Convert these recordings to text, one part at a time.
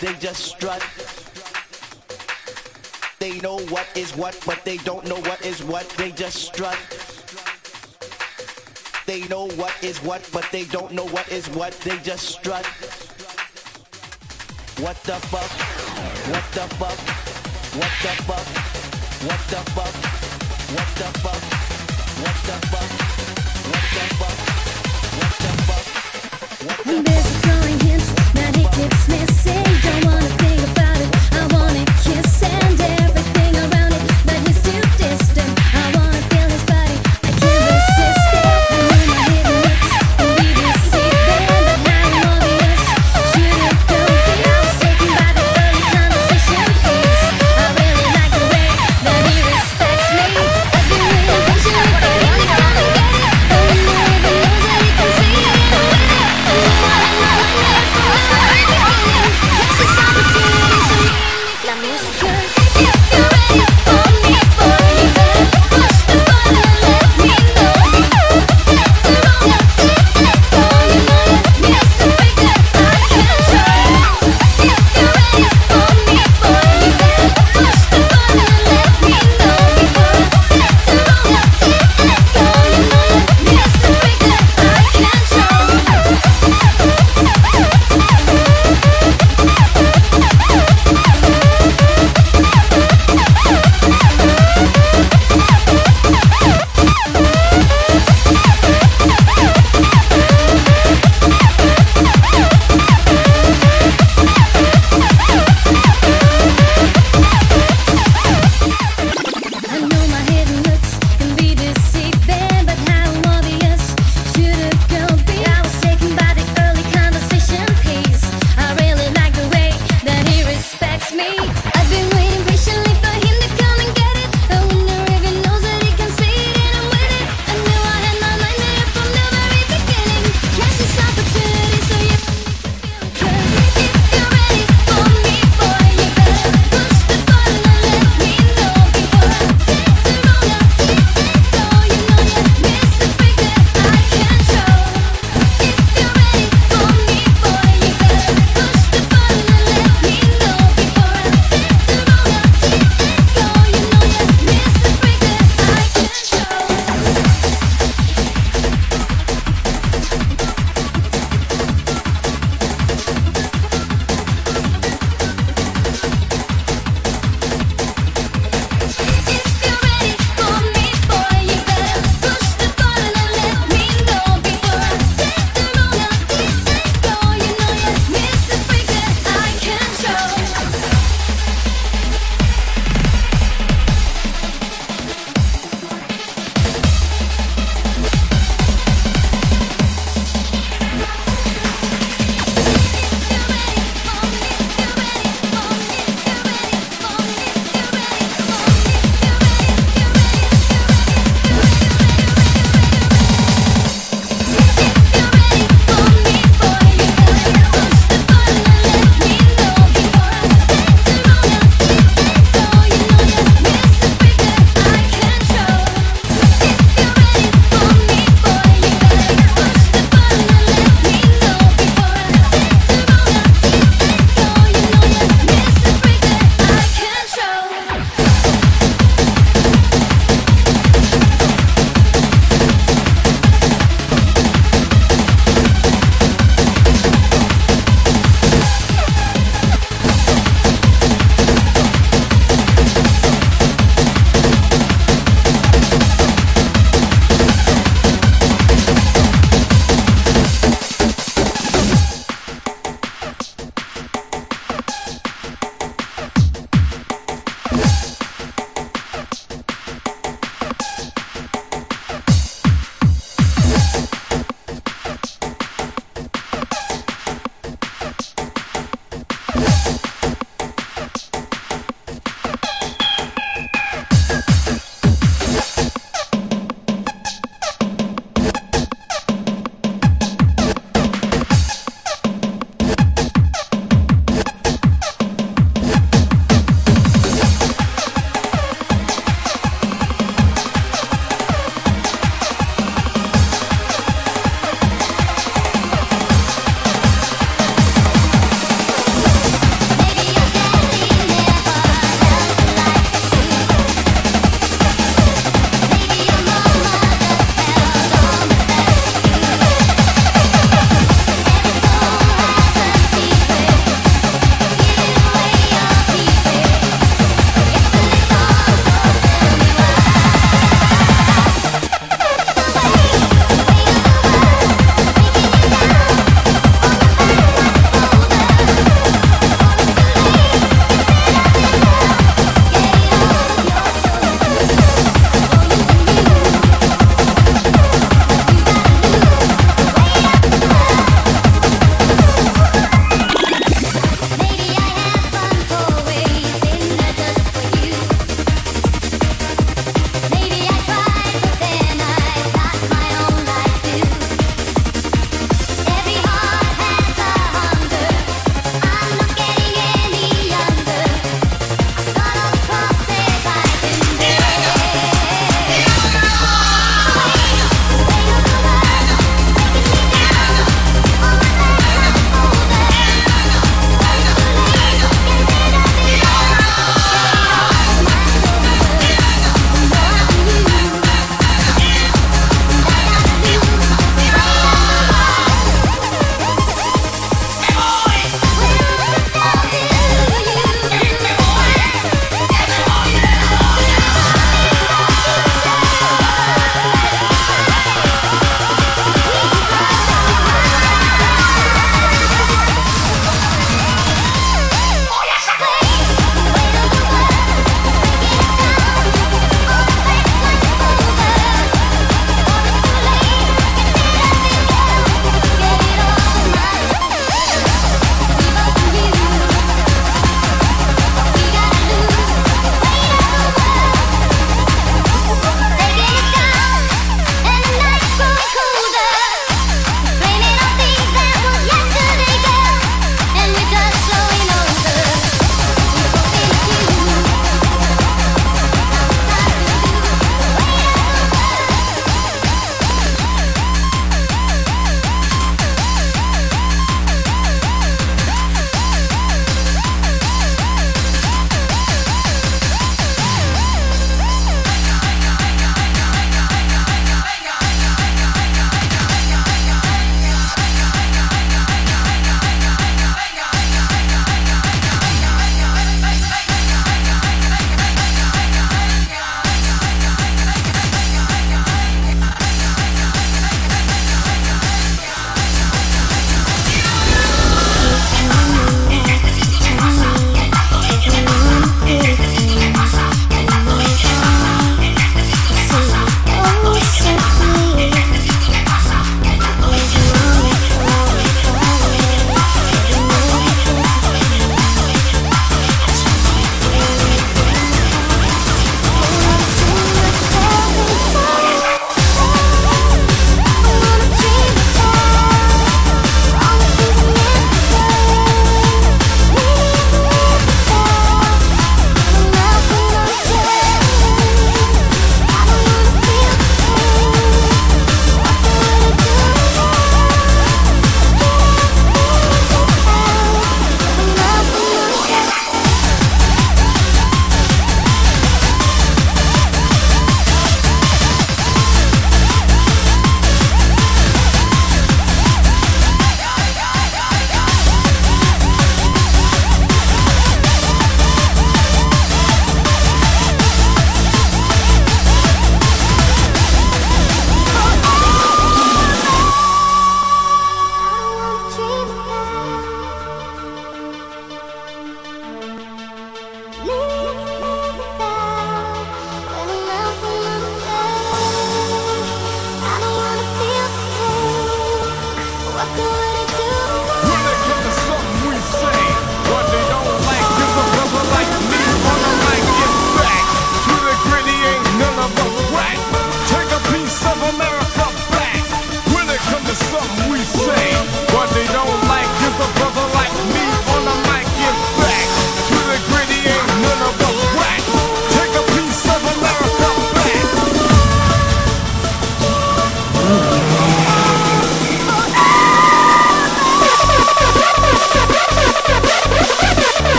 They just strut. They know what is what, but they don't know what is what. They just strut. They know what is what, but they don't know what is what. They just strut. What the fuck? What the fuck? What the fuck? What the fuck? What the fuck? What the fuck? What the fuck? What the fuck? What the fuck? There's a growing hint that he keeps missing.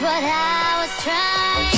What I was trying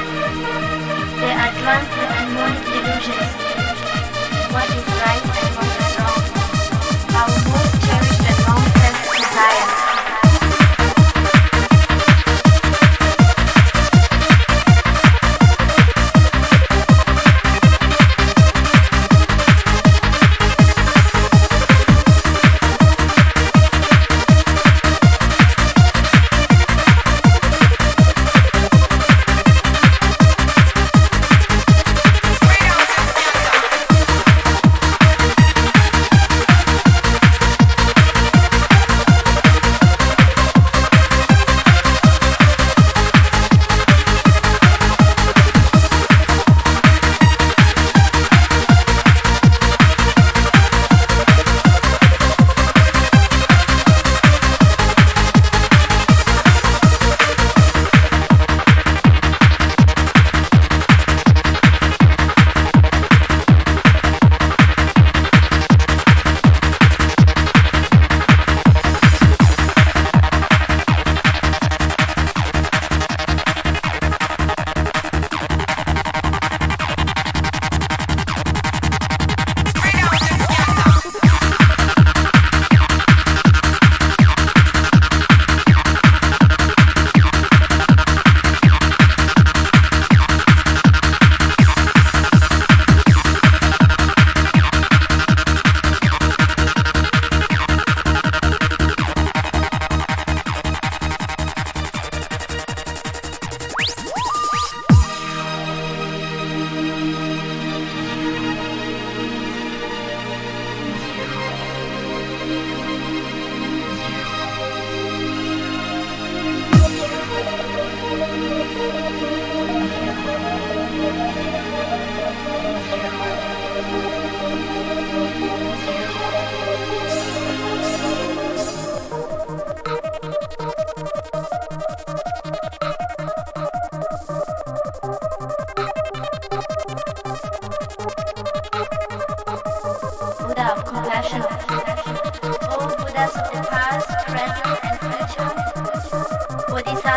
There are drums and harmonic illusions. What is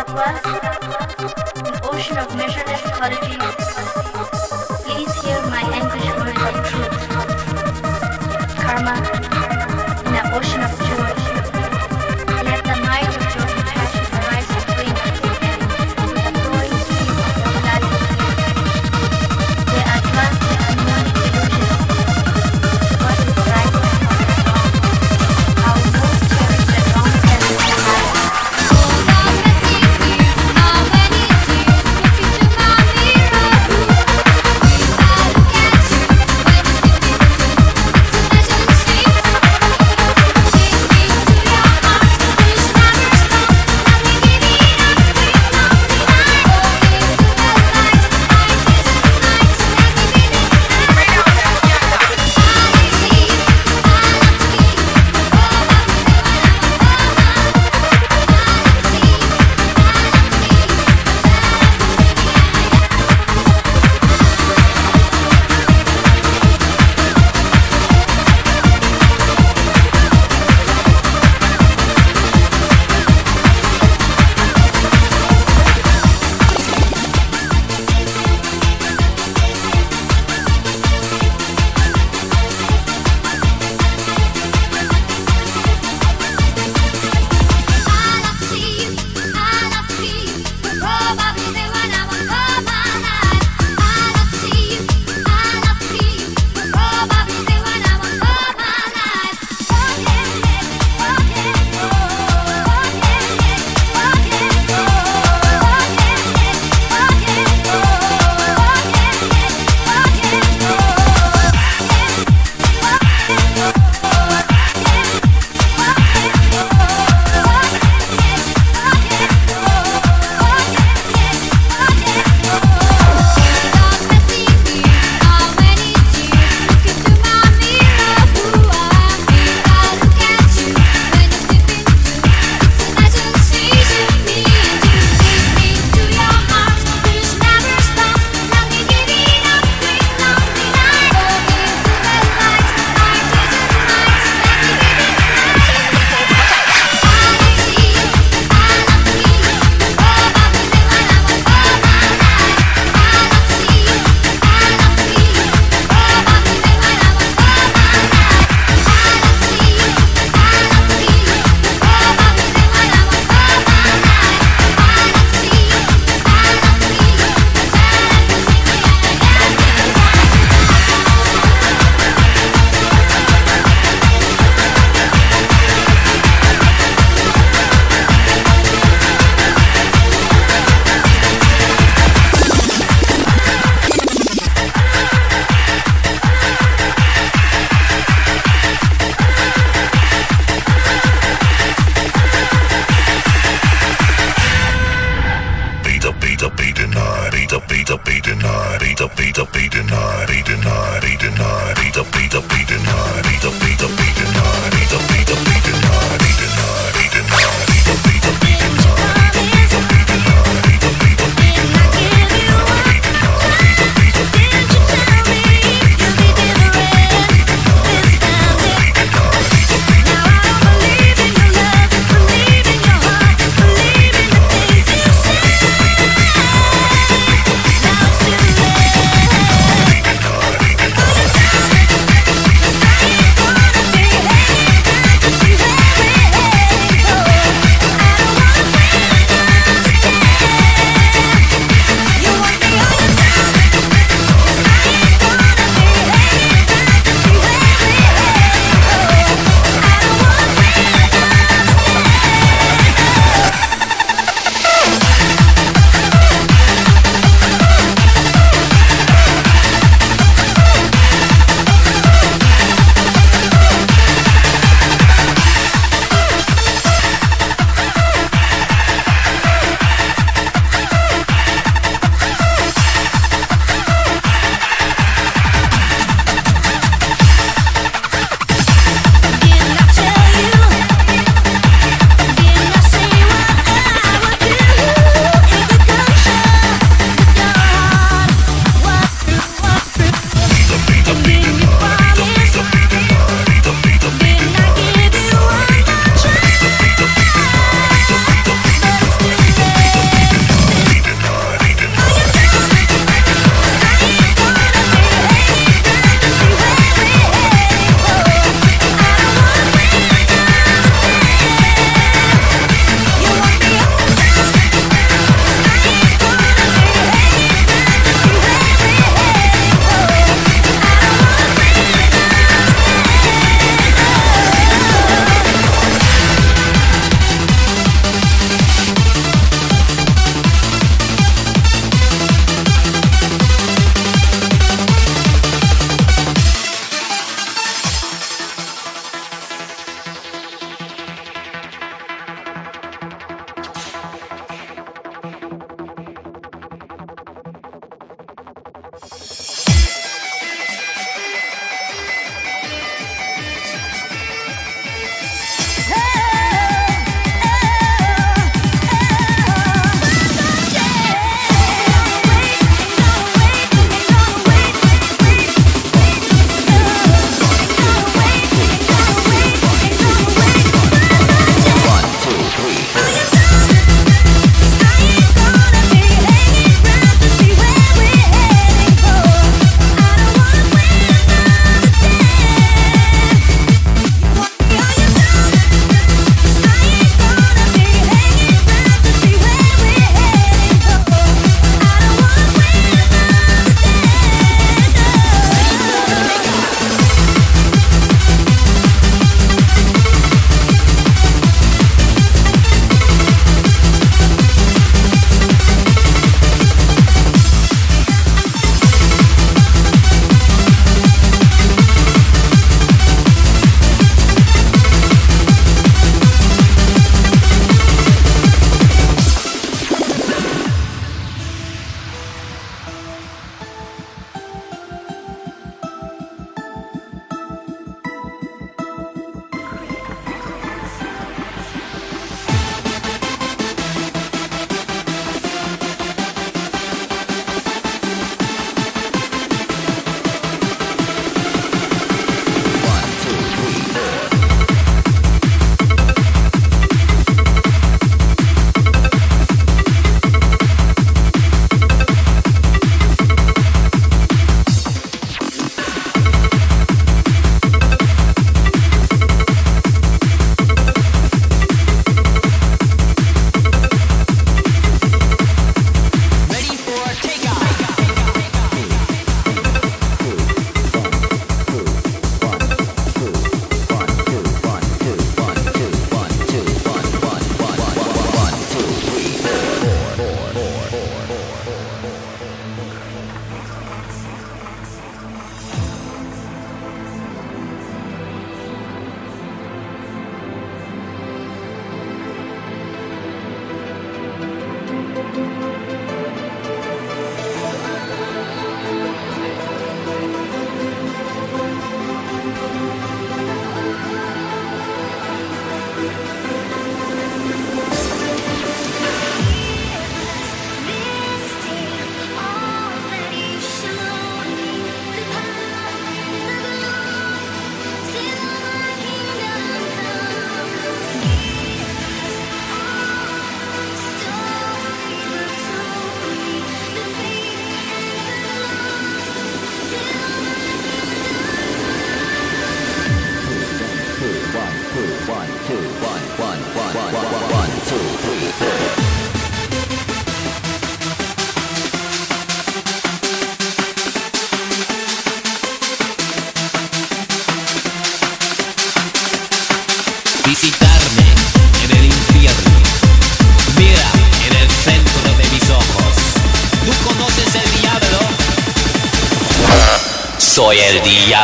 Atlas, an ocean of measureless qualities.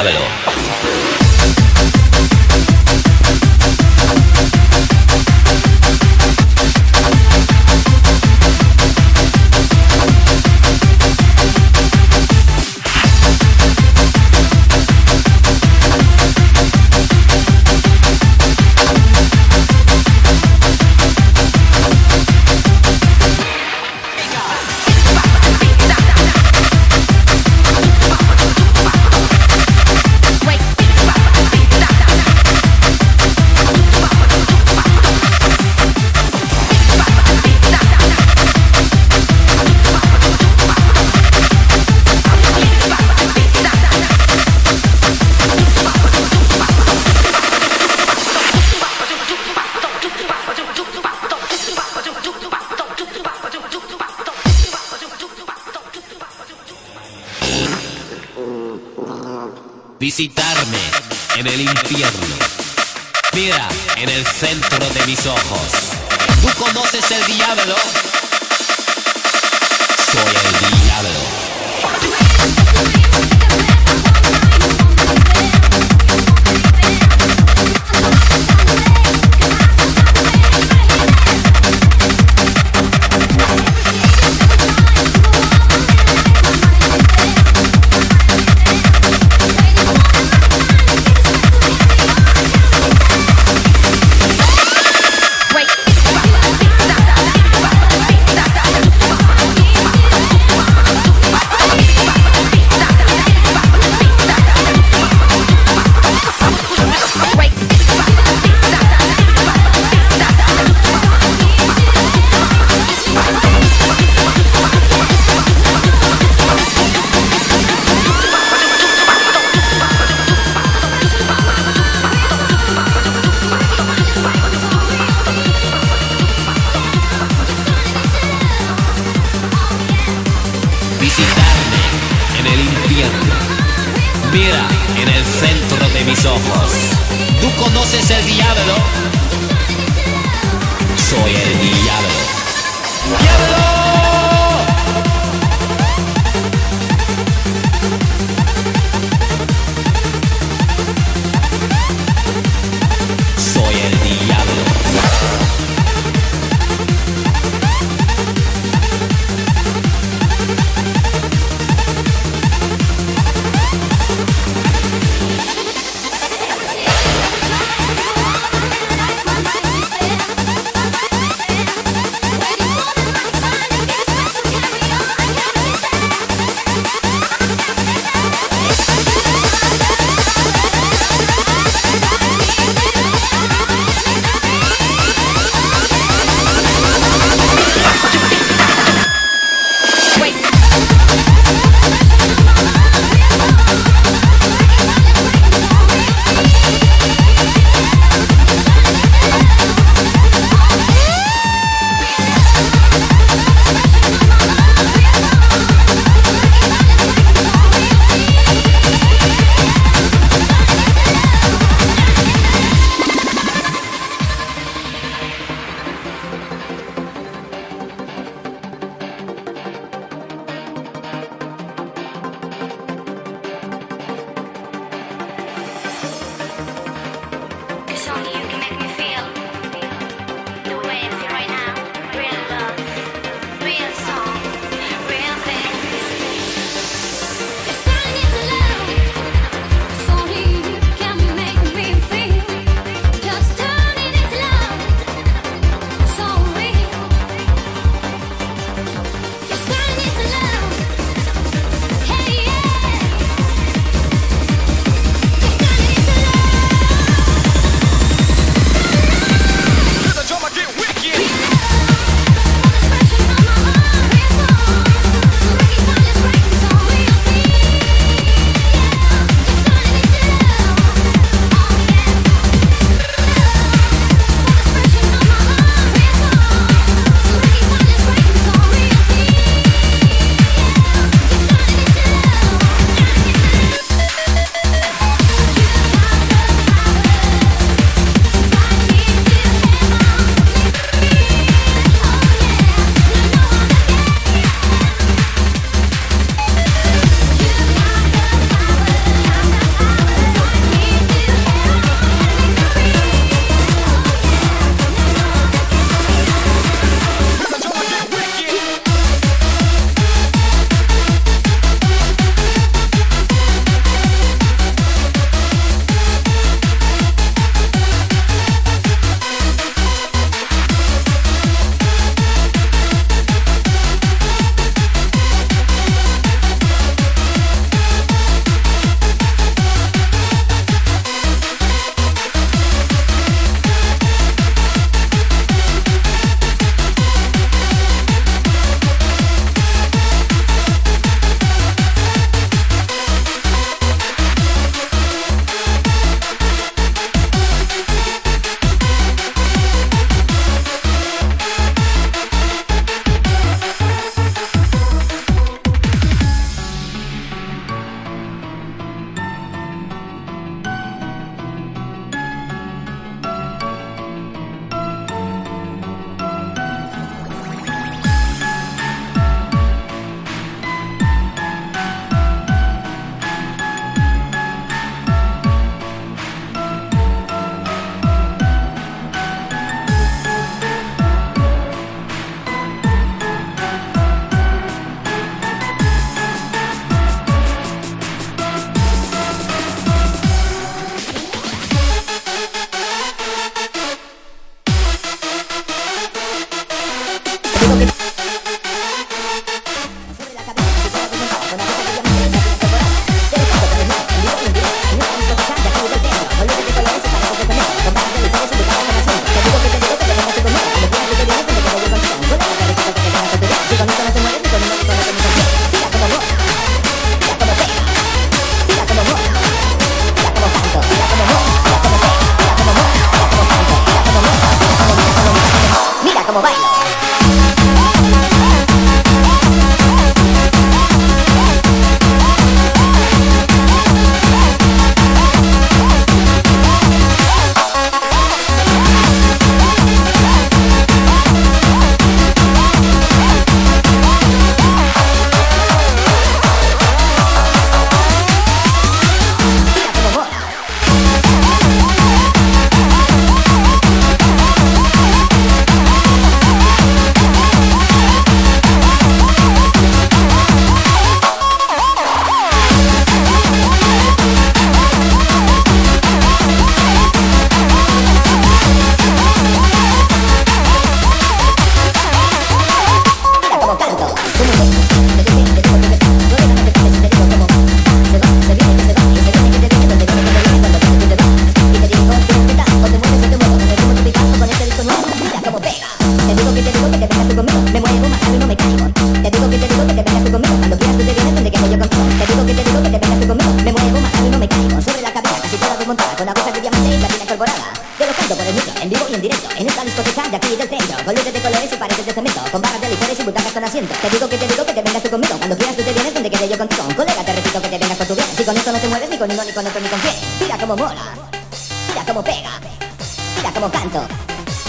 El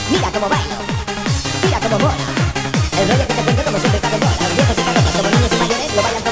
Mira cómo bailo, mira cómo mola. El rollo que te cuento como siempre está de moda. Los viejos y patotas como niños y mayores lo bailan